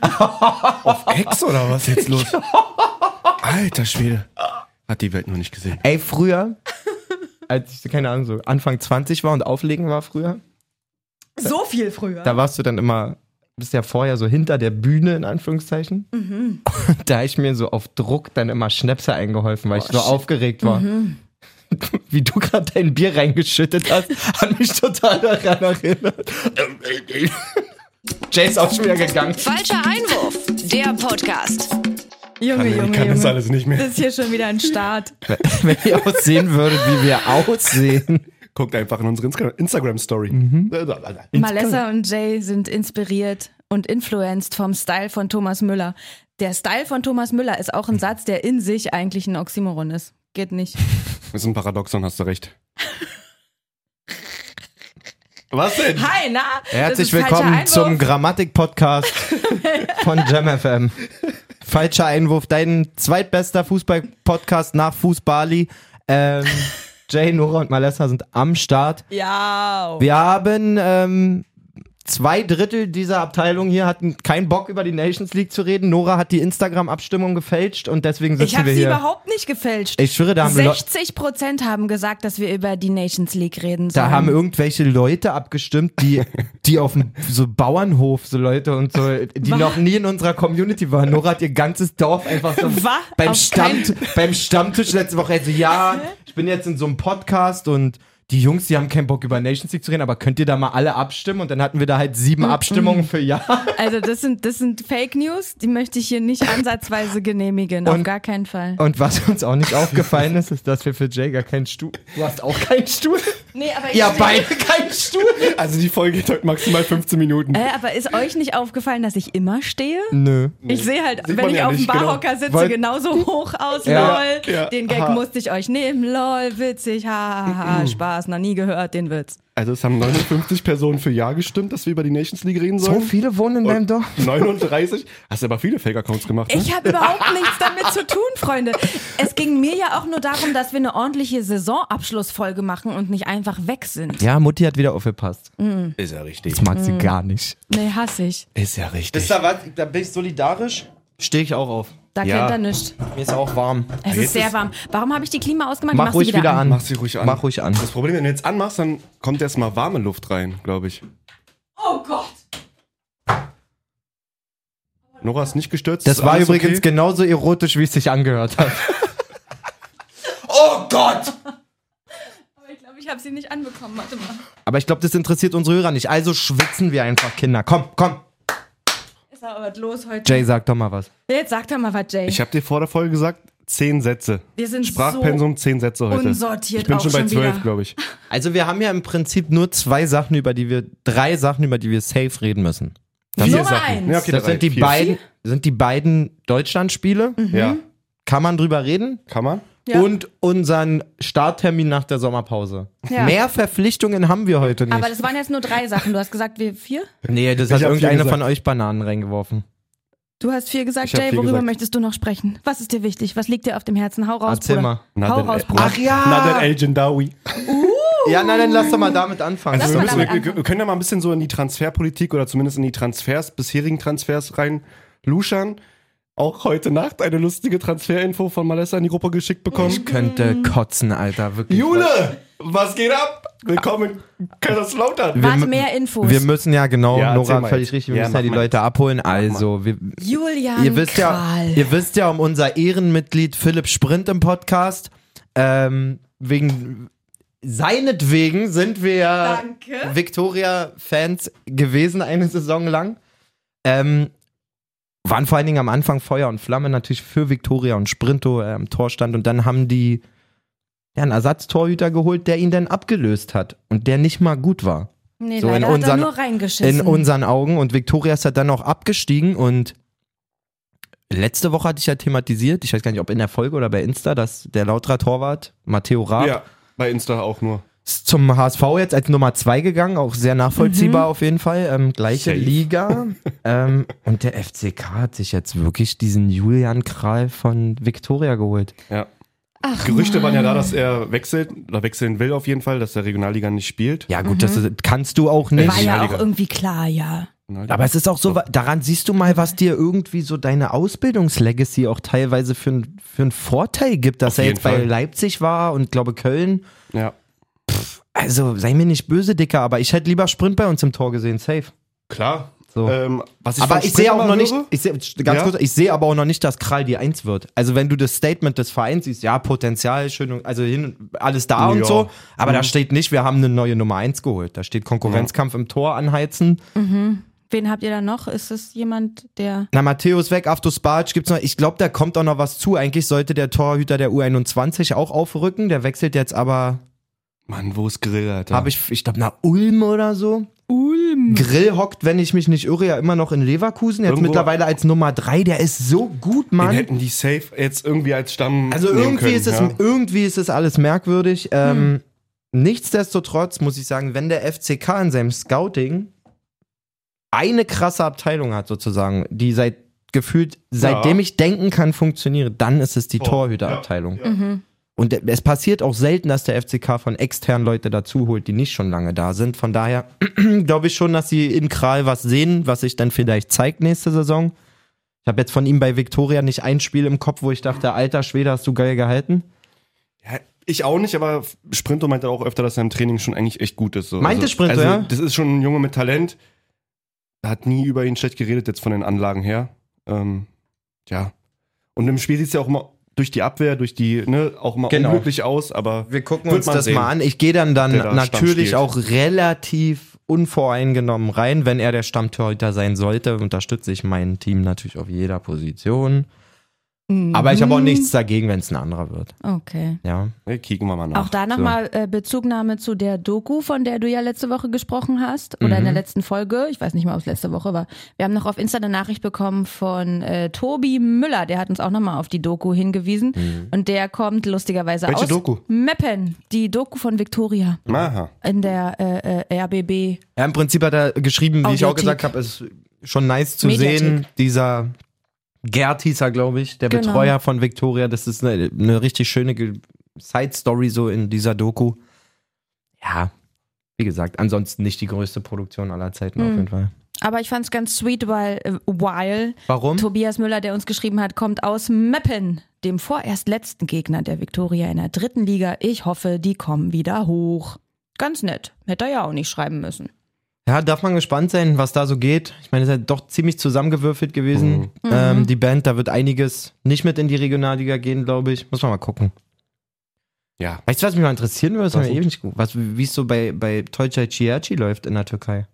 Auf Ex oder was ist jetzt los? Alter Schwede. Hat die Welt noch nicht gesehen. Ey, früher, als ich, keine Ahnung, so Anfang 20 war und auflegen war früher, So viel früher. da warst du dann immer, bist ja vorher so hinter der Bühne, in Anführungszeichen. Und da ich mir so auf Druck dann immer Schnäpse eingeholfen, weil ich so aufgeregt war. Wie du gerade dein Bier reingeschüttet hast, hat mich total daran erinnert. Jay ist auch schon wieder gegangen. Falscher Einwurf, der Podcast. Junge, Ich Junge, kann das Junge. alles nicht mehr. Das ist hier schon wieder ein Start. Wenn ihr auch sehen würdet, wie wir aussehen. Guckt einfach in unsere Insta- Instagram-Story. Malessa und Jay sind inspiriert und influenced vom Style von Thomas Müller. Der Style von Thomas Müller ist auch ein Satz, der in sich eigentlich ein Oxymoron ist. Geht nicht. Das ist ein Paradoxon, hast du recht. Was denn? Hi, na? Herzlich willkommen Einwurf. zum Grammatik-Podcast von JamFM. Falscher Einwurf, dein zweitbester Fußball-Podcast nach Fußbali. Ähm, Jay, Nora und Malessa sind am Start. Ja. Wir haben ähm, zwei Drittel dieser Abteilung hier hatten keinen Bock über die Nations League zu reden. Nora hat die Instagram-Abstimmung gefälscht und deswegen sitzen Ich habe wir sie hier. überhaupt nicht gefälscht. Ich schwöre, da haben, Leu 60 Prozent haben gesagt, dass wir über die Nations League reden sollen. da haben irgendwelche Leute abgestimmt, die, die auf dem so Bauernhof, so Leute und so, die Was? noch nie in unserer Community waren. Nora hat ihr ganzes Dorf einfach so Was? beim, Auf Stamm, beim Stammtisch letzte Woche. Also ja, ich bin jetzt in so einem Podcast und die Jungs, die haben keinen Bock über Nations League zu reden, aber könnt ihr da mal alle abstimmen? Und dann hatten wir da halt sieben Abstimmungen für Ja. Also das sind, das sind Fake News, die möchte ich hier nicht ansatzweise genehmigen, auf Und- gar keinen Fall. Und was uns auch nicht aufgefallen ist, ist, dass wir für Jay gar keinen Stuhl. Du hast auch keinen Stuhl? Nee, aber Ja, beide keinen Stuhl. Also die Folge geht heute maximal 15 Minuten. Äh, aber ist euch nicht aufgefallen, dass ich immer stehe? Nö. Ich sehe halt, Sieht wenn ich ja auf dem genau. Barhocker sitze, Wollt- genauso hoch aus, Ja. lol. Ja. Den Gag Aha. musste ich euch nehmen, lol, witzig, hahaha, Spaß, noch nie gehört, den Witz. Also es haben 59 Personen für Ja gestimmt, dass wir über die Nations League reden So sollen. viele wohnen in deinem Dorf? 39. Hast du aber viele Fake-Accounts gemacht, ne? Ich habe überhaupt nichts damit zu tun, Freunde. Es ging mir ja auch nur darum, dass wir eine ordentliche Saisonabschlussfolge machen und nicht einfach weg sind. Ja, Mutti hat wieder aufgepasst. Ist ja richtig. Das mag sie gar nicht. Nee, hasse ich. Ist ja richtig. Wisst ihr was? Da bin ich solidarisch. Stehe ich auch auf. Da Ja. kennt er nichts. Mir ist auch warm. Es ist sehr ist- warm. Warum habe ich die Klima ausgemacht? Mach Mach sie ruhig wieder an. Mach sie ruhig an. Mach ruhig an. Das Problem, wenn du jetzt anmachst, dann kommt erstmal warme Luft rein, glaube ich. Oh Gott. Nora ist nicht gestürzt. Das war alles übrigens okay? genauso erotisch, wie es sich angehört hat. oh Gott! Aber ich glaube, ich habe sie nicht anbekommen. Warte mal. Aber ich glaube, das interessiert unsere Hörer nicht. Also schwitzen wir einfach, Kinder. Komm, komm. Ist aber was los heute. Jay, sag doch mal was. Jetzt sag doch mal was, Jay. Ich habe dir vor der Folge gesagt, zehn Sätze. Wir sind Sprachpensum, zehn Sätze heute. unsortiert Ich bin auch schon bei zwölf, glaube ich. Also wir haben ja im Prinzip nur zwei Sachen, über die wir, drei Sachen, über die wir safe reden müssen. Das, Nummer Sachen. eins. Ja, okay, das drei, sind die vier. beiden, sind die beiden Deutschlandspiele. Ja, Kann man drüber reden? kann man? Ja. Und unseren Starttermin nach der Sommerpause. Ja. Mehr Verpflichtungen haben wir heute nicht. Aber das waren jetzt nur drei Sachen. Du hast gesagt, wir vier? nee, das Ich hat irgendeine von euch Bananen reingeworfen. Du hast vier gesagt, Jay. vier Worüber gesagt. möchtest du noch sprechen? Was ist dir wichtig? Was liegt dir auf dem Herzen? Hau raus, Erzähl Bruder. mal. Hau raus, Bruder. ja! Nadel El Jindawi. Ja, nein, dann lass doch mal damit anfangen. Also wir, damit wir, anfangen. wir können ja mal ein bisschen so in die Transferpolitik oder zumindest in die Transfers, bisherigen Transfers rein luschern. Auch heute Nacht eine lustige Transferinfo von Malessa in die Gruppe geschickt bekommen. Ich könnte kotzen, Alter, wirklich. Jule, was geht ab? Willkommen in Kaiserslautern. Warte, wir- mehr Infos. Wir müssen ja genau, Ja, erzähl Nora, mal völlig jetzt. richtig, wir Ja, müssen ja mach die mal Leute abholen. Also, wir, Julian ihr wisst ja, Kral. ihr wisst ja um unser Ehrenmitglied Philipp Sprint im Podcast. Ähm, wegen seinetwegen sind wir Danke. Victoria-Fans gewesen eine Saison lang. Ähm, waren vor allen Dingen am Anfang Feuer und Flamme natürlich für Victoria und Sprinto äh, am Tor stand und dann haben die ja, einen Ersatztorhüter geholt, der ihn dann abgelöst hat und der nicht mal gut war Nee, so in er unseren- nur reingeschissen. in unseren Augen und Victoria ist dann auch abgestiegen und letzte Woche hatte ich ja thematisiert, ich weiß gar nicht, ob in der Folge oder bei Insta, dass der Lauterer Torwart Matteo Raab Ja, bei Insta auch nur. Zum HSV jetzt als Nummer zwei gegangen, auch sehr nachvollziehbar auf jeden Fall, ähm, gleiche Safe. Liga ähm, und der FCK hat sich jetzt wirklich diesen Julian Kral von Victoria geholt. Ja. Ach, Gerüchte waren ja da, Mann. dass er wechselt oder wechseln will auf jeden Fall, dass der Regionalliga nicht spielt. Ja gut, das ist, kannst du auch nicht. War ja auch irgendwie klar, ja. Aber es ist auch so, daran siehst du mal, was dir irgendwie so deine Ausbildungslegacy auch teilweise für, für einen Vorteil gibt, dass Auf er jetzt bei Fall. Leipzig war und glaube Köln. Ja. Also sei mir nicht böse, Dicker, aber ich hätte lieber Sprint bei uns im Tor gesehen, safe. Klar. So. Ähm, was ich aber ich sehe auch noch nicht, höre- ich seh, ganz Ja? kurz, ich sehe aber auch noch nicht, dass Krall die Eins wird. Also wenn du das Statement des Vereins siehst, ja, Potenzial, schön, und- also hin, alles da und Ja. so, aber da Mhm. steht nicht, wir haben eine neue Nummer eins geholt. Da steht Konkurrenzkampf im Tor anheizen. Wen habt ihr da noch? Ist es jemand, der. Na, Matthäus weg, Aftos Bartsch gibt's noch. Ich glaube, da kommt auch noch was zu. Eigentlich sollte der Torhüter der U21 auch aufrücken. Der wechselt jetzt aber, Mann, wo ist Grill, Alter? habe ich, ich glaube, nach Ulm oder so. Ulm. Grill hockt, wenn ich mich nicht irre, ja immer noch in Leverkusen. Jetzt Irgendwo- mittlerweile als Nummer drei. Der ist so gut, Den Mann. hätten die safe jetzt irgendwie als Stamm. Also nehmen irgendwie können, ist es, ja. irgendwie ist es alles merkwürdig. Ähm, nichtsdestotrotz muss ich sagen, wenn der FCK in seinem Scouting eine krasse Abteilung hat, sozusagen, die seit gefühlt, seitdem ich denken kann, funktioniert, dann ist es die Tor, Torhüterabteilung. ja. Mhm. Und es passiert auch selten, dass der FCK von externen Leute dazu holt, die nicht schon lange da sind. Von daher glaube ich schon, dass sie in Kral was sehen, was sich dann vielleicht zeigt nächste Saison. Ich habe jetzt von ihm bei Viktoria nicht ein Spiel im Kopf, wo ich dachte, alter Schwede, hast du geil gehalten. Ja, ich auch nicht, aber Sprinto meinte auch öfter, dass er im Training schon eigentlich echt gut ist. So. Meinte also, Sprinto, also, ja? Das ist schon ein Junge mit Talent. Hat nie über ihn schlecht geredet, jetzt von den Anlagen her. Ähm, ja. Und im Spiel sieht es ja auch immer durch die Abwehr, durch die, ne, auch immer Genau. unglücklich aus, aber Wir gucken uns das sehen, mal an. Ich gehe dann dann da natürlich auch relativ unvoreingenommen rein, wenn er der Stammtorhüter sein sollte. Unterstütze ich mein Team natürlich auf jeder Position. Aber ich habe auch nichts dagegen, wenn es ein anderer wird. Okay. Ja. ne, kicken wir mal nach. Auch da So. nochmal äh, Bezugnahme zu der Doku, von der du ja letzte Woche gesprochen hast. Oder in Mhm. der letzten Folge. Ich weiß nicht mal, ob es letzte Woche war. Wir haben noch auf Insta eine Nachricht bekommen von äh, Tobi Müller. Der hat uns auch nochmal auf die Doku hingewiesen. Und der kommt lustigerweise Welche aus Doku? Meppen. Die Doku von Victoria Aha. in der äh, äh, RBB. Ja, im Prinzip hat er geschrieben, wie ich auch Audiothek. gesagt habe, ist schon nice zu Mediathek. sehen. Dieser Gerd hieß er, glaube ich, der Genau. Betreuer von Victoria. Das ist eine, eine richtig schöne Side-Story so in dieser Doku. Ja, wie gesagt, ansonsten nicht die größte Produktion aller Zeiten auf Mhm. jeden Fall. Aber ich fand es ganz sweet, weil, äh, weil Warum? Tobias Müller, der uns geschrieben hat, kommt aus Meppen, dem vorerst letzten Gegner der Viktoria in der dritten Liga. Ich hoffe, die kommen wieder hoch. Ganz nett. Hätte er ja auch nicht schreiben müssen. Ja, darf man gespannt sein, was da so geht. Ich meine, es ist halt doch ziemlich zusammengewürfelt gewesen. Mhm. Ähm, die Band, da wird einiges nicht mit in die Regionalliga gehen, glaube ich. Muss man mal gucken. Ja. Weißt du, was mich mal interessieren würde? Das Was haben wir ewig nicht gut. Was, wie es so bei, bei Tolcay Ciherci läuft in der Türkei.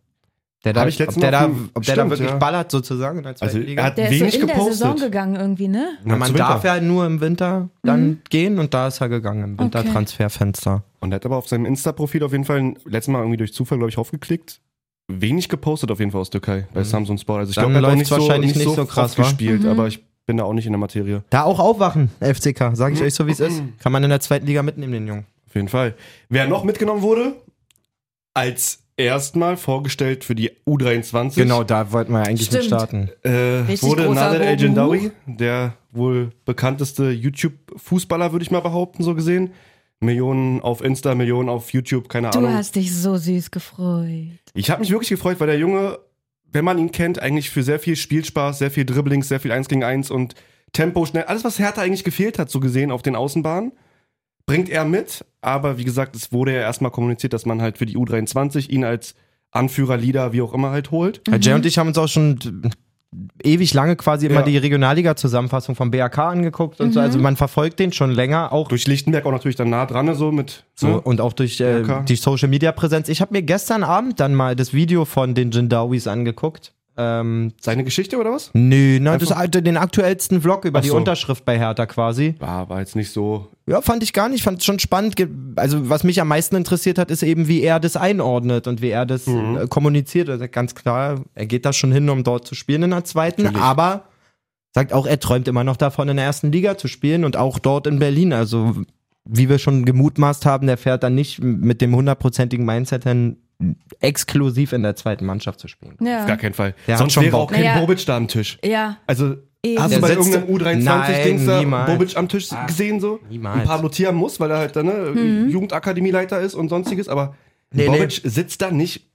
Der da, ich ob letztens der, da, ob der da Stimmt, wirklich ja. ballert sozusagen in der zweiten Also, Liga. er hat Der ist wenig so in der gepostet. Saison gegangen irgendwie, ne? Ja, man darf ja nur im Winter dann Mhm. gehen und da ist er gegangen im Wintertransferfenster. Und er hat aber auf seinem Insta-Profil auf jeden Fall letztes Mal irgendwie durch Zufall, glaube ich, aufgeklickt. Wenig gepostet auf jeden Fall aus Türkei bei Mhm. Samsung Sport. Also ich glaube, er hat nicht so, wahrscheinlich nicht nicht so, so krass, gespielt, Mhm. aber ich bin da auch nicht in der Materie. Da auch aufwachen, FCK, sage ich euch so, wie es ist. Kann man in der zweiten Liga mitnehmen, den Jungen. Auf jeden Fall. Wer noch mitgenommen wurde, als erstmal vorgestellt für die U23, Genau, da wollten wir ja eigentlich mit Stimmt. starten. äh, wurde Nader El. Jendawi, der wohl bekannteste YouTube-Fußballer, würde ich mal behaupten, so gesehen. Millionen auf Insta, Millionen auf YouTube, keine Du Ahnung. hast dich so süß gefreut. Ich habe mich wirklich gefreut, weil der Junge, wenn man ihn kennt, eigentlich für sehr viel Spielspaß, sehr viel Dribblings, sehr viel 1 gegen 1 und Tempo schnell, alles was Hertha eigentlich gefehlt hat, so gesehen auf den Außenbahnen, bringt er mit. Aber wie gesagt, es wurde ja erstmal kommuniziert, dass man halt für die U23 ihn als Anführer, Leader, wie auch immer halt holt. Ja, Jay und ich haben uns auch schon ewig lange quasi immer Ja. die Regionalliga-Zusammenfassung vom BAK angeguckt und so. Also man verfolgt den schon länger, auch Durch Lichtenberg auch natürlich dann nah dran, so mit. so ne? und auch durch äh, die Social Media Präsenz. Ich habe mir gestern Abend dann mal das Video von den Jindawis angeguckt. Ähm, Seine Geschichte oder was? nö, ne, das den aktuellsten Vlog über Ach die so. Unterschrift bei Hertha quasi. War, war jetzt nicht so. Ja, fand ich gar nicht, fand es schon spannend. Also, was mich am meisten interessiert hat, ist eben, wie er das einordnet und wie er das Mhm. äh, kommuniziert. Also ganz klar, er geht da schon hin, um dort zu spielen in der zweiten, Natürlich. aber sagt auch, er träumt immer noch davon, in der ersten Liga zu spielen und auch dort in Berlin. Also, wie wir schon gemutmaßt haben, der fährt dann nicht mit dem hundertprozentigen Mindset hin, exklusiv in der zweiten Mannschaft zu spielen. Auf Ja. gar keinen Fall. Der hat Sonst schon wäre Bock. auch kein Naja. Bobic da am Tisch. Ja, Also, eben. hast Der du bei irgendeinem U23-Dings Nein, da. Bobic am Tisch gesehen so? Niemals. Ein Pablo Tia muss, weil er halt da ne, Mhm. Jugendakademieleiter ist und sonstiges, aber Nee, Bobic sitzt da nicht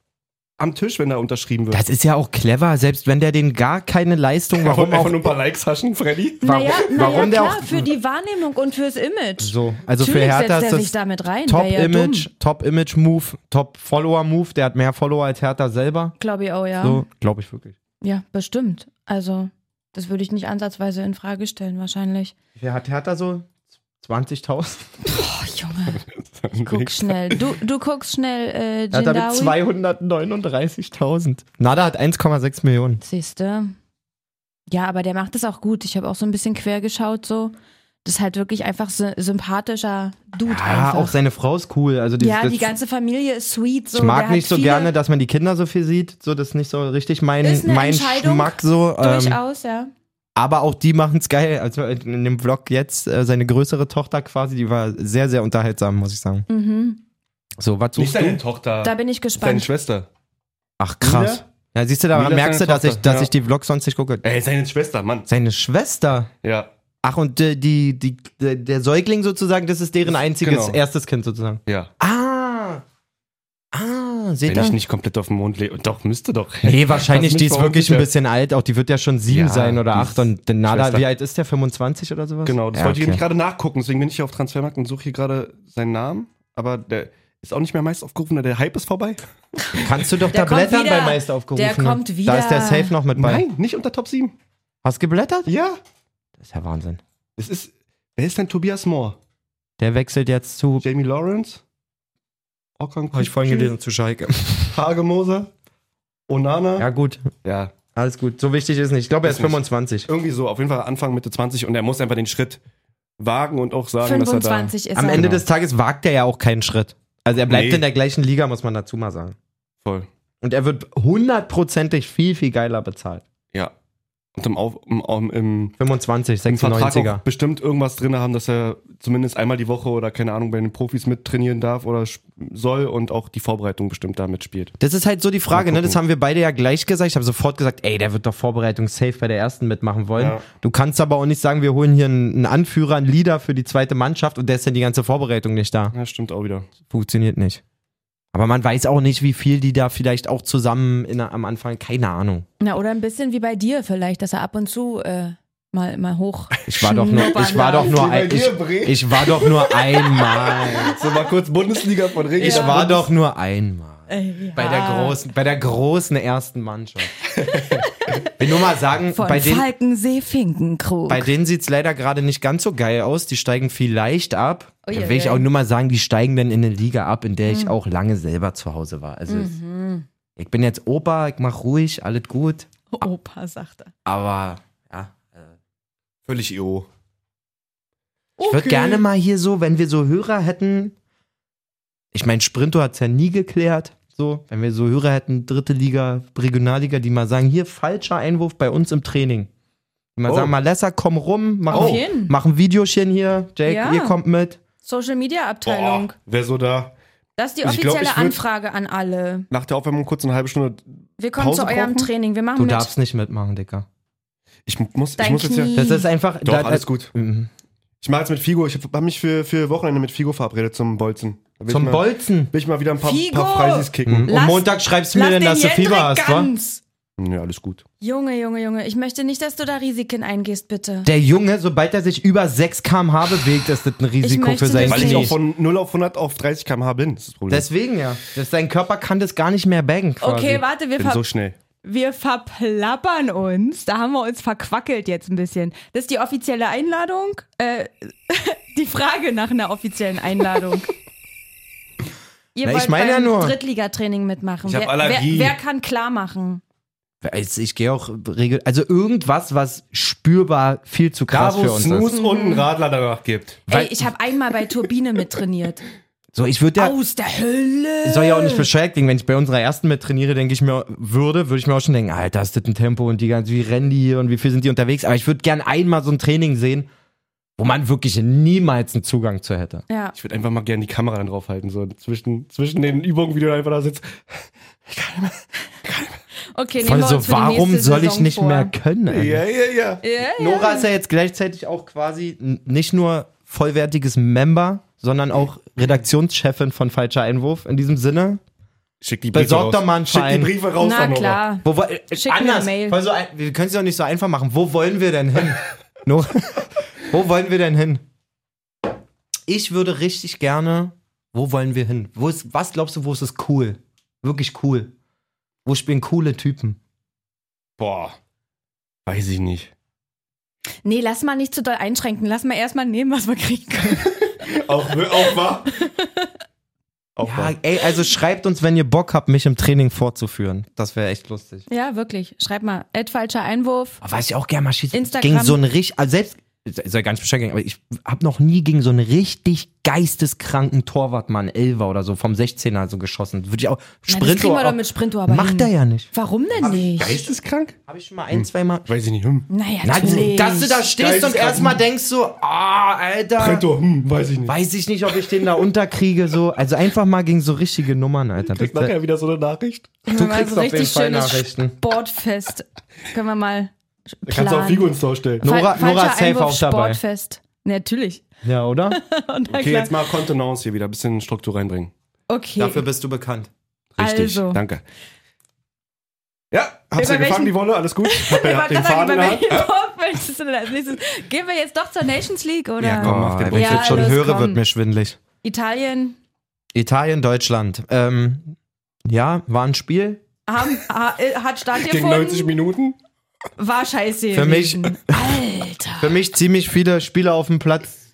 am Tisch, wenn da unterschrieben wird. Das ist ja auch clever, selbst wenn der den gar keine Leistung, warum einfach auch nur ein paar Likes haschen, Freddy? Warum- naja, warum naja der klar, auch- für die Wahrnehmung und fürs Image. so. Also für Natürlich Hertha setzt ist er sich das damit rein. Top ja Image, dumm. Top Image Move, Top Follower Move. Der hat mehr Follower als Hertha selber. Glaube ich auch, ja. So, glaube ich wirklich. Ja, bestimmt. Also, das würde ich nicht ansatzweise in Frage stellen, wahrscheinlich. Wer hat Hertha so? 20.000? Oh, Junge, guck schnell. Du, du guckst schnell äh, Hertha mit Jindawi. 239.000. Nada hat 1,6 Millionen. Siehste. Ja, aber der macht es auch gut. Ich habe auch so ein bisschen quer geschaut, so. Das ist halt wirklich einfach sy sympathischer Dude Ja, einfach. auch seine Frau ist cool. Also die, ja, das, die ganze Familie ist sweet. So. ich Der mag hat nicht so viele- gerne, dass man die Kinder so viel sieht. So, das ist nicht so richtig mein, Ist eine mein. Geschmack so. Ähm, Durchaus, ja. Aber auch die machen es geil. Also in dem Vlog jetzt, äh, seine größere Tochter quasi, die war sehr, sehr unterhaltsam, muss ich sagen. Mhm. So, was Nicht suchst deine du? Tochter. Da bin ich Seine gespannt. Schwester. Ach, krass. Ja, siehst du, da Mila merkst du, dass ich, dass ja. ich die Vlogs sonst nicht gucke. Ey, seine Schwester, Mann. Seine Schwester. Ja, Ach, und äh, die, die, der, der Säugling sozusagen, das ist deren einziges Genau. erstes Kind sozusagen. ja. Ah. Seht Wenn ihr? ich nicht komplett auf dem Mond lebe. Doch, müsste doch. Nee, wahrscheinlich, die ist wirklich ein bisschen alt. Auch die wird ja schon sieben Ja, sein oder acht. Und der Nada, wie alt ist der? 25 oder sowas? Genau, das ja, wollte ich okay. nämlich gerade nachgucken, deswegen bin ich hier auf Transfermarkt und suche hier gerade seinen Namen. Aber der ist auch nicht mehr meist aufgerufen, der Hype ist vorbei. Kannst du doch Der da blättern wieder. bei Meister aufgerufen. Der kommt wieder. Da ist der Safe noch mit bei. Nein, nicht unter Top 7. Hast du geblättert? Ja. Das ist ja Wahnsinn. Es ist. Wer ist denn Tobias Moore? Der wechselt jetzt zu. Jamie Lawrence? Okan Habe ich vorhin gelesen zu Schalke. Hagemoser? Onana? Ja, gut. ja. Alles gut. So wichtig ist nicht. Ich glaube, er ist Ist nicht. 25. Irgendwie so, auf jeden Fall Anfang, Mitte 20 und er muss einfach den Schritt wagen und auch sagen, dass er da. 25 ist Am er. Ende Genau. des Tages wagt er ja auch keinen Schritt. Also er bleibt Nee. in der gleichen Liga, muss man dazu mal sagen. Voll. Und er wird hundertprozentig viel, viel geiler bezahlt. Und im, Auf, im, im, im 25, im Vertrag 96er. auch bestimmt irgendwas drin haben, dass er zumindest einmal die Woche oder keine Ahnung bei den Profis mittrainieren darf oder soll und auch die Vorbereitung bestimmt da mitspielt. Das ist halt so die Frage, ne? Das haben wir beide ja gleich gesagt. Ich habe sofort gesagt, ey, der wird doch Vorbereitung safe bei der ersten mitmachen wollen. Ja. Du kannst aber auch nicht sagen, wir holen hier einen, einen Anführer, einen Leader für die zweite Mannschaft und der ist dann die ganze Vorbereitung nicht da. Ja, stimmt auch wieder. Funktioniert nicht. Aber man weiß auch nicht, wie viel die da vielleicht auch zusammen in, am Anfang, keine Ahnung. Na, oder ein bisschen wie bei dir vielleicht, dass er ab und zu äh, mal, mal hoch. Ich war doch nur, ich war doch nur, ein, ich, ich war doch nur einmal. So mal kurz Bundesliga von Regen. Ich war doch nur einmal. Äh, Bei der großen, bei der großen ersten Mannschaft. Will nur mal sagen, Von bei denen, Falkensee Finkenkrug. bei denen sieht's leider gerade nicht ganz so geil aus. Die steigen vielleicht ab. Da ui, will ich auch nur mal sagen, die steigen dann in eine Liga ab, in der ich auch lange selber zu Hause war. Also es- mhm. ich bin jetzt Opa, ich mach ruhig, alles gut. Opa, sagt er. Aber ja, Völlig EO. ich würde gerne mal hier so, wenn wir so Hörer hätten. Ich meine, Sprinto hat's ja nie geklärt. So, wenn wir so Hörer hätten, dritte Liga, Regionalliga, die mal sagen, hier falscher Einwurf bei uns im Training. Die mal Oh. sagen, Malessa, komm rum, mach, Auf jeden. mach ein Videochen hier. Jake, Ja. ihr kommt mit. Social Media Abteilung. Boah, wer so da Das ist die Ich glaub, offizielle ich Anfrage an alle. nach der Aufwärmung kurz eine halbe Stunde. Wir kommen Pause zu eurem brauchen? Training. Wir machen Du mit. darfst nicht mitmachen, Dicker. Ich muss, ich Dein muss jetzt ja. Knie. Das ist einfach. Doch, da- alles gut. Mhm. Ich mache jetzt mit Figo. Ich habe mich für, für Wochenende mit Figo verabredet zum Bolzen. Will Zum ich mal, Bolzen. Will ich mal wieder ein paar, Figo! paar Freisis kicken. Mhm. Lass- Und Montag schreibst du mir Lass dann, den dass du Fieber hast, wa? ganz. Ja, alles gut. Junge, Junge, Junge. Ich möchte nicht, dass du da Risiken eingehst, bitte. Der Junge, sobald er sich über 6 km/h bewegt, ist das ein Risiko für sein Weil ich auch von 0 auf 100 auf 30 km/h bin. Das ist das Problem. Deswegen ja. Das, dein Körper kann das gar nicht mehr baggen. Quasi. Okay, warte, wir, bin so schnell. wir verplappern uns. Da haben wir uns verquackelt jetzt ein bisschen. Das ist die offizielle Einladung. Äh, die Frage nach einer offiziellen Einladung. Ihr Na, ich wollt meine ja beim nur- Drittligatraining mitmachen. Ich hab wer, Allergie. Wer, wer kann klar machen? Also ich gehe auch regel also irgendwas, was spürbar viel zu krass Da, wo für es uns Snooze ist. und einen Radler danach gibt. Ey, ich habe einmal bei Turbine mittrainiert. So, ich würde ja, Aus der Hölle. soll ja auch nicht bescheuert klingen, wenn ich bei unserer ersten mit trainiere, denke ich mir, würde, würde ich mir auch schon denken, Alter, ist das ein Tempo und die ganze, wie rennen die hier und wie viel sind die unterwegs? Aber ich würde gern einmal so ein Training sehen, wo man wirklich niemals einen Zugang zu hätte. Ja. Ich würde einfach mal gerne die Kamera dann draufhalten. So zwischen, zwischen den Übungen, wie du einfach da sitzt. Okay, nehmen Voll wir so, uns für die warum nächste soll ich Saison nicht vor. mehr können? Ja, ja, ja. Ja, ja. Nora ist ja jetzt gleichzeitig auch quasi nicht nur vollwertiges Member, sondern auch Redaktionschefin von Falscher Einwurf. In diesem Sinne, Schick die Briefe Besorg raus. doch mal einen Schick die. Briefe raus, Na klar. Wo, wo, äh, Schick mir anders, eine Mail. so wir können es ja nicht so einfach machen. Wo wollen wir denn hin? no, wo wollen wir denn hin? Ich würde richtig gerne. Wo wollen wir hin? Wo ist, was glaubst du, wo ist es cool? Wirklich cool. Wo spielen coole Typen? Boah. Weiß ich nicht. Nee, lass mal nicht zu doll einschränken. Lass mal erstmal nehmen, was wir kriegen können. Auch, auch wahr? Auch Ja, wahr. ey, also schreibt uns, wenn ihr Bock habt, mich im Training fortzuführen. Das wäre echt lustig. ja, wirklich. Schreib mal. Ad falscher Einwurf. Aber was ich auch gerne mal schieße, Instagram. gegen so einen richtig, also selbst, soll gar nicht beschäftigen, aber ich habe noch nie gegen so einen richtig geisteskranken Torwartmann, Elver oder so, vom 16er so geschossen. Würde ich auch, Na, das kriegen wir doch mit Sprinto aber macht hin. er ja nicht. Warum denn nicht? Geisteskrank? Habe ich schon mal ein, zwei Mal. Weiß ich nicht. Hm. Naja, Na, natürlich. dass du da stehst und erstmal denkst so, ah, Alter. Brento, hm, weiß ich nicht. Weiß ich nicht, ob ich den da unterkriege, so. Also einfach mal gegen so richtige Nummern, Alter. Krieg Das, nachher wieder so eine Nachricht. Du kriegst so auf jeden richtig Fall schönes Nachrichten. Sportfest. Können wir mal Da kannst du auch. Figo ins Tor stellen. Nora- ist safe Einwurf, auch dabei. Sportfest. Natürlich. ja, oder? Okay, klar. jetzt mal Kontenance hier wieder. Ein bisschen Struktur reinbringen. Okay. Dafür bist du bekannt. Richtig. Also. Danke. Ja, hab's dir gefangen, die Wolle? Alles gut? Hab, Ich hab den sagen, Faden nächstes? Gehen wir jetzt doch zur Nations League, oder? Ja, komm, mach den Oh, wenn ich Ja, jetzt schon höre, komm. wird mir schwindlig. Italien Italien, Deutschland. Ähm, ja, war ein Spiel. haben, ha, hat Gegen stattgefunden. 90 Minuten? War scheiße. Für mich-. Alter. Für mich ziemlich viele Spieler auf dem Platz,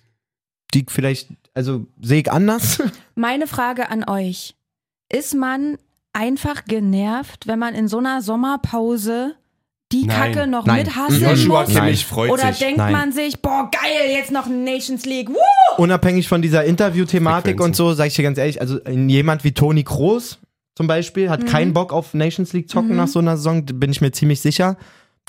die vielleicht, also sehe ich anders. Meine Frage an euch. Ist man einfach genervt, wenn man in so einer Sommerpause die Nein. Kacke noch Nein. mithasseln Joshua muss? Kimmich freut Oder sich. denkt Nein. man sich, boah, geil, jetzt noch Nations League. Woo! Unabhängig von dieser Interview-Thematik und so, sage ich dir ganz ehrlich, also jemand wie Toni Kroos zum Beispiel hat keinen Bock auf Nations League zocken nach so einer Saison, bin ich mir ziemlich sicher.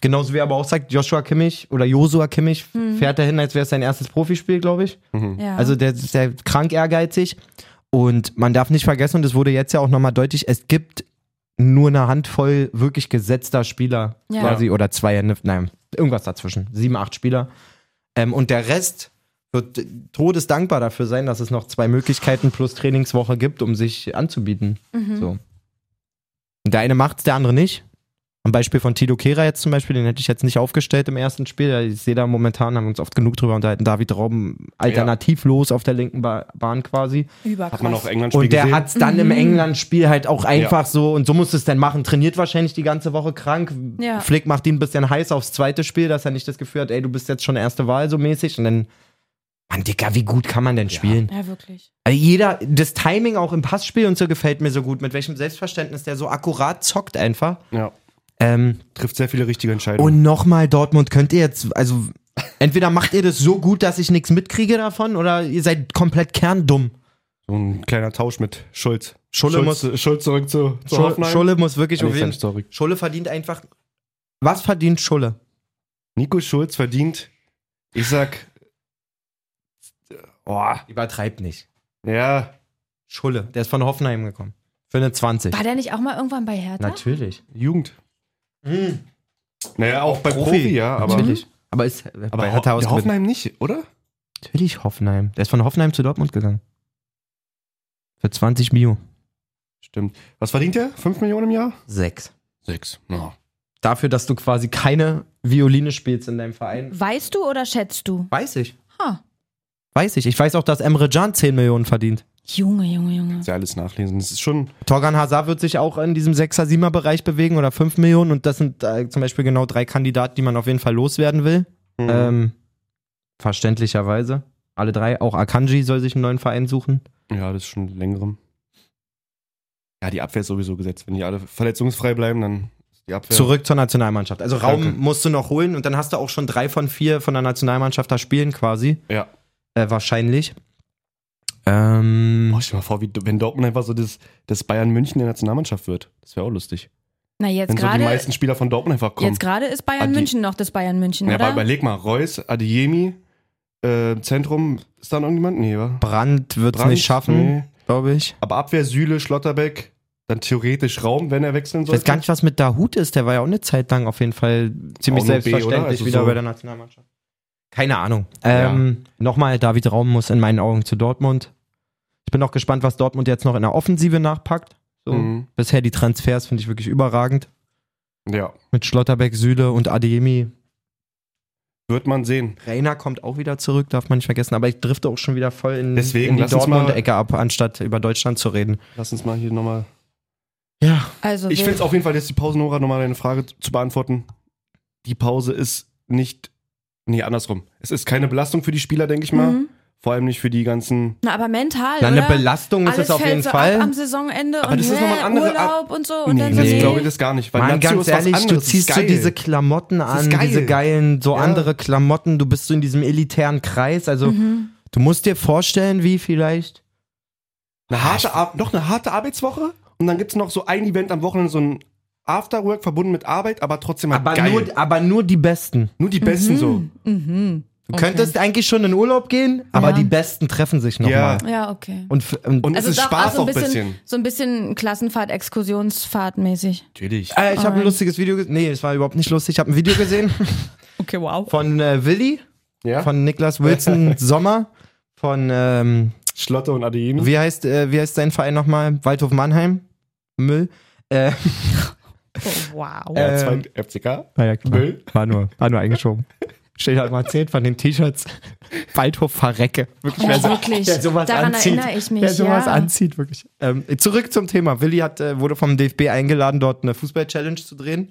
Genauso wie er aber auch sagt, Joshua Kimmich oder Josua Kimmich fährt dahin, als wäre es sein erstes Profispiel, glaube ich. Ja. Also der ist ja krank ehrgeizig. Und man darf nicht vergessen, und das wurde jetzt ja auch nochmal deutlich, es gibt nur eine Handvoll wirklich gesetzter Spieler Ja. quasi oder zwei, ne, nein, irgendwas dazwischen. Sieben, acht Spieler. Ähm, und der Rest wird todesdankbar dafür sein, dass es noch zwei Möglichkeiten plus Trainingswoche gibt, um sich anzubieten. Mhm. So. Und der eine macht's, der andere nicht. Am Beispiel von Tilo Kehrer jetzt zum Beispiel, den hätte ich jetzt nicht aufgestellt im ersten Spiel. Ich sehe da momentan, haben wir uns oft genug drüber unterhalten, David Raum alternativlos auf der linken ba Bahn quasi. Überkrass. Hat man auch England-Spiel Und der gesehen? hat's dann im England-Spiel halt auch einfach so, und so muss es denn machen, trainiert wahrscheinlich die ganze Woche krank. Ja. Flick macht ihn ein bisschen heiß aufs zweite Spiel, dass er nicht das Gefühl hat, ey, du bist jetzt schon erste Wahl so mäßig. Und dann, Mann, Dicker, wie gut kann man denn spielen? Ja, wirklich. Also jeder, das Timing auch im Passspiel und so gefällt mir so gut, mit welchem Selbstverständnis der so akkurat zockt einfach. Ja. Ähm, Trifft sehr viele richtige Entscheidungen. und nochmal, Dortmund, könnt ihr jetzt, also entweder macht ihr das so gut, dass ich nichts mitkriege davon, oder ihr seid komplett kerndumm. so ein kleiner Tausch mit Schulz. Schulle Schulz, muss- Schulz zurück zu, zu Schulle, Hoffenheim. Schulle muss wirklich nee, auf jeden. Schulle verdient einfach. Was verdient Schulle? Nico Schulz verdient, ich sag, oh, Übertreibt nicht. ja, Schulle, der ist von Hoffenheim gekommen. Für eine 20. War der nicht auch mal irgendwann bei Hertha? Natürlich. Jugend. Naja, auch bei Profi, Profi, ja, aber, Natürlich. Aber ist aber bei Ho ausgebildet. Hoffenheim nicht, oder? Natürlich Hoffenheim. Der ist von Hoffenheim zu Dortmund gegangen. Für 20 Mio. Stimmt. Was verdient der? 5 Millionen im Jahr? Sechs. Sechs. Ja. Dafür, dass du quasi keine Violine spielst in deinem Verein. Weißt du oder schätzt du? Weiß ich. Ha. Weiß ich. Ich weiß auch, dass Emre Can 10 Millionen verdient. Junge, Junge, Junge. Kannst ja alles nachlesen. Das ist schon, Torgan Hazard wird sich auch in diesem 6er, 7er Bereich bewegen oder 5 Millionen und das sind äh, zum Beispiel genau drei Kandidaten, die man auf jeden Fall loswerden will. Mhm. Ähm, verständlicherweise. Alle drei. Auch Akanji soll sich einen neuen Verein suchen. ja, das ist schon längerem. Ja, die Abwehr ist sowieso gesetzt. Wenn die alle verletzungsfrei bleiben, dann ist die Abwehr. Zurück zur Nationalmannschaft. Also Raum Danke. musst du noch holen und dann hast du auch schon drei von vier von der Nationalmannschaft da spielen quasi. Ja. Äh, wahrscheinlich. Ähm, Oh, stell dir mal vor, wie, wenn Dortmund einfach so das, das Bayern München der Nationalmannschaft wird. Das wäre auch lustig. Na, jetzt Wenn so die gerade meisten Spieler von Dortmund einfach kommen. jetzt gerade ist Bayern Adi- München noch das Bayern München, ja, aber oder? überleg mal, Reus, Adiemi, äh, Zentrum, ist da noch irgendjemand? Nee, wa? Brandt wird es nicht schaffen, Nee. glaube ich. Aber Abwehr Süle, Schlotterbeck, dann theoretisch Raum, wenn er wechseln Ich sollte. weiß gar nicht, was mit Dahut ist. Der war ja auch eine Zeit lang auf jeden Fall ziemlich selbstverständlich oder? Also wieder so- bei der Nationalmannschaft. Keine Ahnung. Ähm, Nochmal, David Raum muss in meinen Augen zu Dortmund. Ich bin auch gespannt, was Dortmund jetzt noch in der Offensive nachpackt. So. Mhm. Bisher die Transfers finde ich wirklich überragend. Ja, Mit Schlotterbeck, Süle und Adeyemi. wird man sehen. Rainer kommt auch wieder zurück, darf man nicht vergessen. Aber ich drifte auch schon wieder voll in, Deswegen, in die Dortmund-Ecke ab, anstatt über Deutschland zu reden. Lass uns mal hier nochmal. Ja. Also Ich finde es auf jeden Fall jetzt die Pause, Nora, nochmal deine Frage zu beantworten. Die Pause ist nicht. Nee, andersrum. Es ist keine Belastung für die Spieler, denke ich mal. Mhm. Vor allem nicht für die ganzen. Na, aber mental, Na, eine oder? Belastung ist Alles es auf fällt jeden so Fall. Ab am Saisonende Aber und das ist noch mal ein hä, anderer- Urlaub und so. Und nee, dann nee. glaube ich das gar nicht. Weil Mann, ganz ist ehrlich, du ziehst ist so diese Klamotten ist an, geil. diese geilen, so Ja. andere Klamotten, du bist so in diesem elitären Kreis. Also, Mhm. du musst dir vorstellen, wie vielleicht. Eine harte, Ar- noch eine harte Arbeitswoche und dann gibt es noch so ein Event am Wochenende, so ein Afterwork verbunden mit Arbeit, aber trotzdem halt Aber geil. nur, aber nur die Besten. Nur die Besten so. Mhm. Du Okay. könntest eigentlich schon in Urlaub gehen, aber Ja. die Besten treffen sich nochmal. Ja. Ja, okay. Und, und Und Also es ist Spaß also ein auch ein bisschen, bisschen. so ein bisschen Klassenfahrt, Exkursionsfahrt mäßig. Natürlich. äh, ich habe ein Alright. lustiges Video gesehen. Nee, es war überhaupt nicht lustig. Ich habe ein Video gesehen Okay, wow. von äh, Willi, Ja? von Niklas Wilson Sommer, von, ähm, Schlotte und Adeyemi. wie, heißt, äh, wie heißt sein Verein nochmal? Waldhof Mannheim? Müll. Äh, Oh, wow. Äh, zwei FCK. naja, Müll. War nur, war nur eingeschoben. Steht halt mal erzählt von den T-Shirts. Waldhof Verrecke. Wirklich, Ja, wer so- wirklich. Wer sowas Daran anzieht. erinnere ich mich, Wer sowas ja. anzieht, wirklich. Ähm, zurück zum Thema. Willi hat, äh, wurde vom DFB eingeladen, dort eine Fußball-Challenge zu drehen.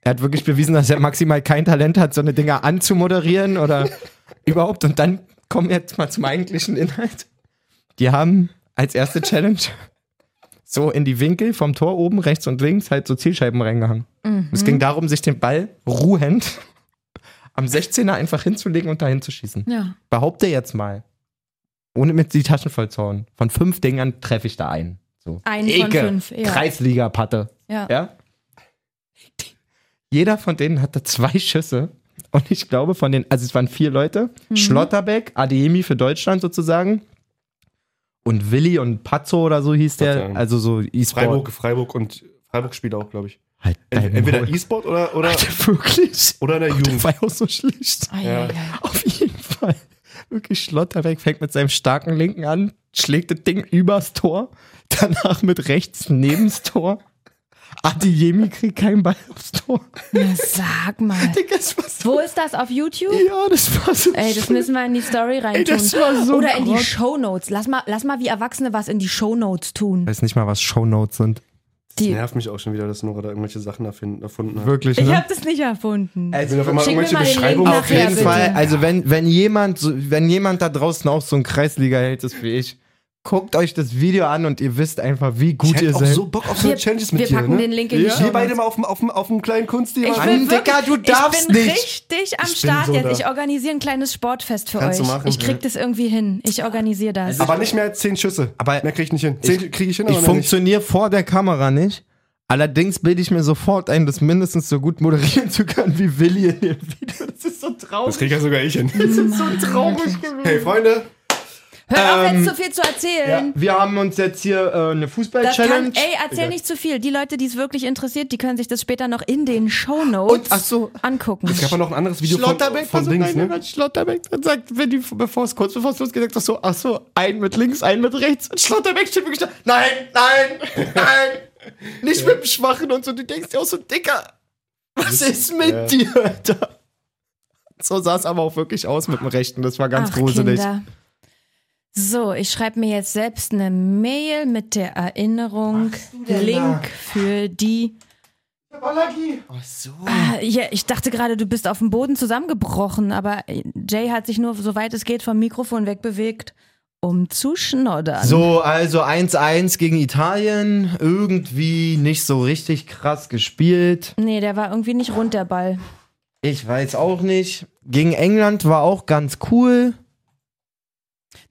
er hat wirklich bewiesen, dass er maximal kein Talent hat, so eine Dinger anzumoderieren oder überhaupt. Und dann kommen wir jetzt mal zum eigentlichen Inhalt. Die haben als erste Challenge so in die Winkel vom Tor oben, rechts und links, halt so Zielscheiben reingehangen. Es ging darum, sich den Ball ruhend am 16er einfach hinzulegen und dahin zu schießen. Ja. Behaupte jetzt mal, ohne mit die Taschen voll zu hauen, von fünf Dingern treffe ich da einen. So. Einen von Ecke, fünf, ja. Kreisliga-Patte. Ja. Ja? Jeder von denen hatte zwei Schüsse. Und ich glaube, von den, also es waren vier Leute: Mhm. Schlotterbeck, Adeyemi für Deutschland sozusagen. Und Willi und Pazzo oder so hieß der, Pazzo, ja. also so E-Sport. Freiburg, Freiburg und Freiburg spielt auch, glaube ich. Halt Entweder Maul. E-Sport oder, oder, Alter, wirklich. oder in der Der Jugend. war ja auch so schlicht. Ai, Ja. Auf jeden Fall. Wirklich Schlotterbeck fängt mit seinem starken Linken an, schlägt das Ding übers Tor, danach mit rechts neben's Tor. Adeyemi kriegt keinen Ball aufs Tor. Na, sag mal. Digga, das so, Wo ist das? Auf YouTube? ja, das war so Ey, das schlimm. müssen wir in die Story reintun. das war so Oder in die. Shownotes. Lass mal, lass mal wie Erwachsene was in die Shownotes tun. Ich weiß nicht mal, was Shownotes sind. Die, Nervt mich auch schon wieder, dass Nora da irgendwelche Sachen erfinden, erfunden hat. Wirklich, ich ne? hab das nicht erfunden. Mir irgendwelche mal Link Beschreibungen Auf jeden. Fall, also wenn, wenn jemand, wenn jemand da draußen auch so ein Kreisliga-Held ist wie ich, guckt euch das Video an und ihr wisst einfach, wie Ich gut hätte ihr auch seid. so Bock auf so wir, Challenges mit wir dir, packen ne? den Link in die Wir Shownotes. beide mal auf dem, auf dem, auf dem kleinen Kunstthema. Ich Mann, bin Digga, wirklich, du darfst ich bin nicht. richtig am Ich Start so jetzt. da. Ich organisiere ein kleines Sportfest für Kannst du euch. machen, ich krieg ja. das irgendwie hin. Ich organisiere das. aber nicht mehr als zehn Schüsse. Aber mehr krieg ich nicht hin. Zehn kriege ich hin, aber Ich funktioniere vor der Kamera nicht. Allerdings bilde ich mir sofort ein, das mindestens so gut moderieren zu können wie Willi in dem Video. Das ist so Das traurig. kriege ja sogar ich hin. Das ist so traurig gewesen. Hey, Freunde. Hör auf, ähm, jetzt zu viel zu erzählen. Wir haben uns jetzt hier äh, eine Das Fußball-Challenge. ey, erzähl nicht zu viel. Die Leute, die es wirklich interessiert, die können sich das später noch in den Shownotes Und, so, angucken. Es gab ja noch ein anderes Video von, Schlotterbeck, von auf, Dings, nein, ne? Schlotterbeck dann sagt, wenn die, bevor es kurz bevor es losgeht, sagt er so, ach so, ein mit links, ein mit rechts. Und Schlotterbeck steht wirklich da, nein, nein, nein, nicht mit dem Schwachen und so. Du denkst dir auch so, Dicker, was ist mit ja. dir, Alter? So sah es aber auch wirklich aus mit dem Rechten, das war ganz Ach, gruselig. Kinder. So, ich schreibe mir jetzt selbst eine Mail mit der Erinnerung, Link da? für die. Ach so. Äh, Ja, ich dachte gerade, du bist auf dem Boden zusammengebrochen, aber Jay hat sich nur, soweit es geht, vom Mikrofon wegbewegt, um zu schnoddern. So, also 1-1 gegen Italien, irgendwie nicht so richtig krass gespielt. Nee, der war irgendwie nicht rund, der Ball. Ich weiß auch nicht. Gegen England war auch ganz cool.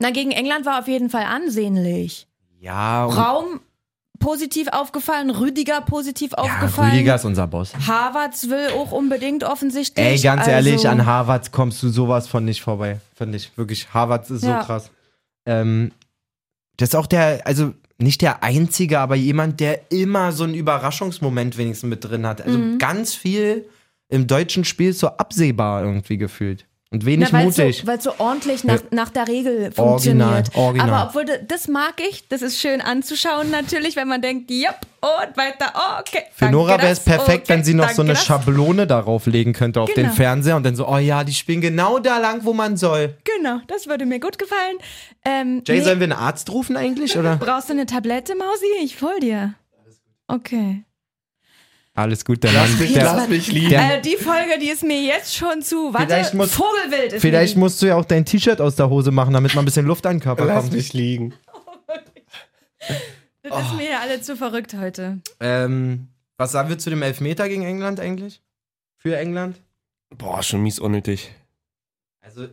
Na, gegen England war auf jeden Fall ansehnlich. Ja, Raum positiv aufgefallen, Rüdiger positiv ja, aufgefallen. Rüdiger ist unser Boss. Harvards will auch unbedingt offensichtlich. Ey, ganz also, ehrlich, an Harvard kommst du sowas von nicht vorbei. Finde ich. Wirklich, Harvard ist Ja. so krass. Ähm, das ist auch der, also nicht der einzige, aber jemand, der immer so einen Überraschungsmoment wenigstens mit drin hat. Also Mhm. ganz viel im deutschen Spiel so absehbar irgendwie gefühlt. Und wenig Na, mutig. So, weil es so ordentlich nach, nach der Regel funktioniert. original. Aber obwohl, da- das mag ich, das ist schön anzuschauen natürlich, wenn man denkt, jupp, und weiter, oh, okay. Für Nora wäre es perfekt, okay, wenn sie noch so eine das. Schablone darauf legen könnte auf den Genau. Fernseher und dann so, oh ja, die spielen genau da lang, wo man soll. Genau, das würde mir gut gefallen. Ähm, Jay, nee, sollen wir einen Arzt rufen eigentlich, oder? brauchst du eine Tablette, Mausi? Ich hol dir. Okay. Alles gut, der Lass Mann. mich, Der, lass mich liegen. der, Äh, die Folge, die ist mir jetzt schon zu. Warte, Vielleicht muss- Vogelwild ist vielleicht mir musst du ja auch dein T-Shirt aus der Hose machen, damit mal ein bisschen Luft an den Körper Lass kommt. mich liegen. Das ist mir ja alle zu verrückt heute. Ähm, was sagen wir zu dem Elfmeter gegen England eigentlich? Für England? Boah, schon mies unnötig. Also,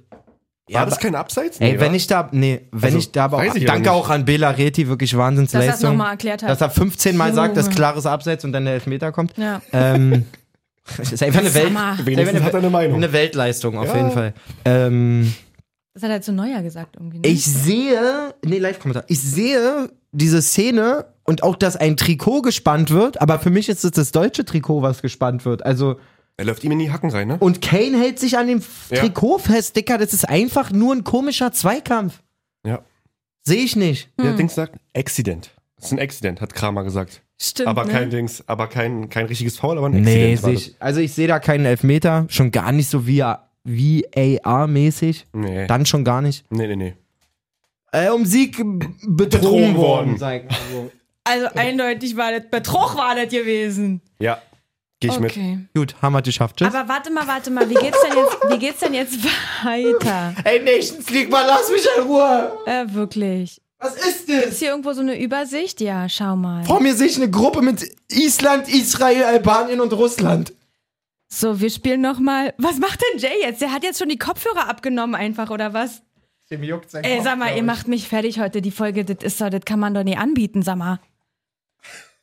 War das kein Abseits? Ey, Nee, wenn ich da, nee, wenn Also, ich da aber ich danke nicht. auch an Bela Reti, wirklich Dass er Wahnsinnsleistung. nochmal erklärt hat. Dass er 15 Mal sagt, dass klares Abseits und dann der Elfmeter kommt. ja. Ähm, das ist einfach eine, Welt, Wenigstens hat eine Meinung. eine Weltleistung, auf Ja. jeden Fall. Ähm, Das hat er zu Neuer gesagt irgendwie. Ne? ich sehe, nee, Live-Kommentar, ich sehe diese Szene und auch, dass ein Trikot gespannt wird, aber für mich ist es das deutsche Trikot, was gespannt wird. Also, Er läuft ihm in die Hacken rein, ne? und Kane hält sich an dem Ja. Trikot fest, Dicker, das ist einfach nur ein komischer Zweikampf. Ja. Sehe ich nicht. Der Dings sagt, Accident. Das ist ein Accident, hat Kramer gesagt. Stimmt. aber ne? kein Dings, aber kein, kein richtiges Foul, aber ein Nee, Accident seh ich, also ich sehe da keinen Elfmeter, schon gar nicht so wie VAR-mäßig. Nee. Dann schon gar nicht. nee, nee, nee. Äh, um Sieg betrogen, Betrogen worden. worden. Also eindeutig war das Betrug war das gewesen. Ja, geh ich mit. Okay. Gut, haben wir geschafft. Tschüss. Aber warte mal, warte mal, wie geht's denn jetzt, wie geht's denn jetzt weiter? Ey, Nations League, mal lass mich in Ruhe. Äh, wirklich. Was ist Ist das? hier irgendwo so eine Übersicht? Ja, schau mal. Vor mir sehe ich eine Gruppe mit Island, Israel, Albanien und Russland. So, wir spielen nochmal. Was macht denn Jay jetzt? Der hat jetzt schon die Kopfhörer abgenommen einfach, oder was? Dem juckt sein Ey, Kopf, sag mal, ihr macht mich fertig heute. Die Folge, das ist doch, das kann man doch nie anbieten, sag mal.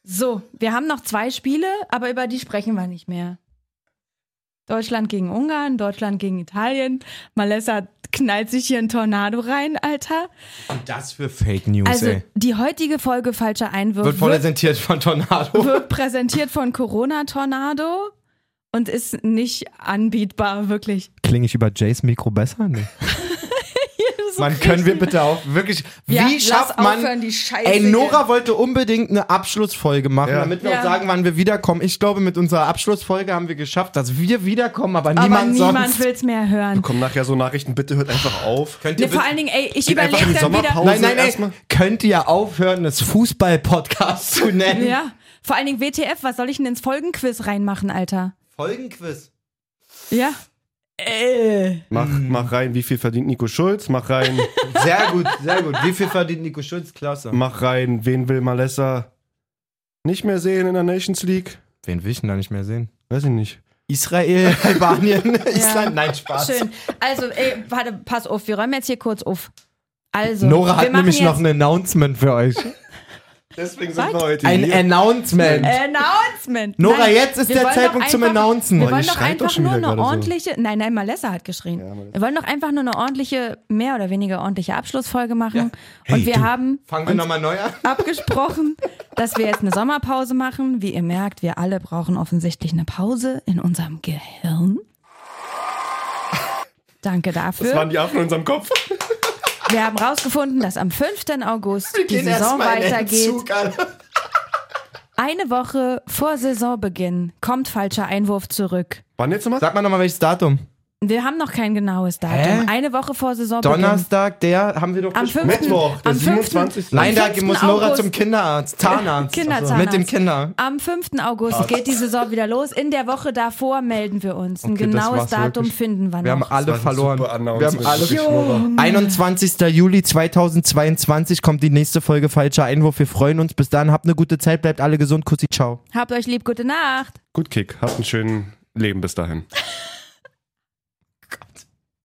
So, wir haben noch zwei Spiele, aber über die sprechen wir nicht mehr. Deutschland gegen Ungarn, Deutschland gegen Italien. Malessa knallt sich hier ein Tornado rein, Alter. Und das für Fake News, Also, ey. die heutige Folge Falscher Einwurf Wird wird, präsentiert von Tornado. wird präsentiert von Corona Tornado und ist nicht anbietbar, wirklich. Klinge ich über Jays Mikro besser? Nee. So Man können wir bitte auch wirklich. Ja, wie schafft man. aufhören, die Scheiße Ey, hier. Nora wollte unbedingt eine Abschlussfolge machen, Ja. damit wir Ja. auch sagen, wann wir wiederkommen. Ich glaube, mit unserer Abschlussfolge haben wir geschafft, dass wir wiederkommen, aber, Aber niemand, niemand sonst. will's mehr hören. Kommen nachher so Nachrichten, bitte hört einfach auf. Könnt Nee, ihr vor bitte- allen Dingen, ey, ich Geht einfach überlege dann wieder. Sommerpause. Nein, nein, nein. erstmal. Könnt ihr aufhören, das Fußball-Podcast zu nennen? Ja, vor allen Dingen WTF, was soll ich denn ins Folgenquiz reinmachen, Alter? Folgenquiz. Ja. Äh. Mach, mach rein, wie viel verdient Nico Schulz? Mach rein, Sehr gut, sehr gut. Wie viel verdient Nico Schulz? Klasse. mach rein, wen will Malessa nicht mehr sehen in der Nations League? Wen will ich denn da nicht mehr sehen? Weiß ich nicht. Israel, Albanien, Island. Nein, Spaß. Schön. Also, ey, warte, pass auf, wir räumen jetzt hier kurz auf. Also, Nora wir hat nämlich jetzt noch ein Announcement für euch. Deswegen sind wir heute Ein Announcement. Announcement. Nora, Nein, jetzt ist der Zeitpunkt zum einfach- Announcen. Wir wollen doch einfach nur eine gerade so. ordentliche. Nein, nein, Malessa hat geschrien. Ja, Malessa. wir wollen doch einfach nur eine ordentliche, mehr oder weniger ordentliche Abschlussfolge machen. Hey, Und wir du. haben Fangen wir nochmal neu an. abgesprochen, dass wir jetzt eine Sommerpause machen. Wie ihr merkt, wir alle brauchen offensichtlich eine Pause in unserem Gehirn. Danke Das dafür. waren die Affen in unserem Kopf. Wir haben rausgefunden, dass am 5. August die Saison weitergeht. Eine Woche vor Saisonbeginn kommt falscher Einwurf zurück. Wann jetzt nochmal? Sag mal nochmal welches Datum. Wir haben noch kein genaues Datum. Hä? Eine Woche vor Saisonbeginn. Donnerstag, der haben wir doch Am besprochen. 5. Mittwoch, der am 5. 27. am Nein, da 5. muss Nora August- zum Kinderarzt, Zahnarzt. Kinderzahnarzt. Mit dem Kinder. Am 5. August geht die Saison wieder los. In der Woche davor melden wir uns. Ein Okay, genaues Datum wirklich. finden wir noch. Wir haben alle verloren. Wir haben alle Nora. 21. Juli 2022 kommt die nächste Folge Falscher Einwurf. Wir freuen uns. Bis dann. Habt eine gute Zeit. Bleibt alle gesund. Kussi, ciao. Habt euch lieb, gute Nacht. Gut Kick. Habt einen schönen Leben bis dahin.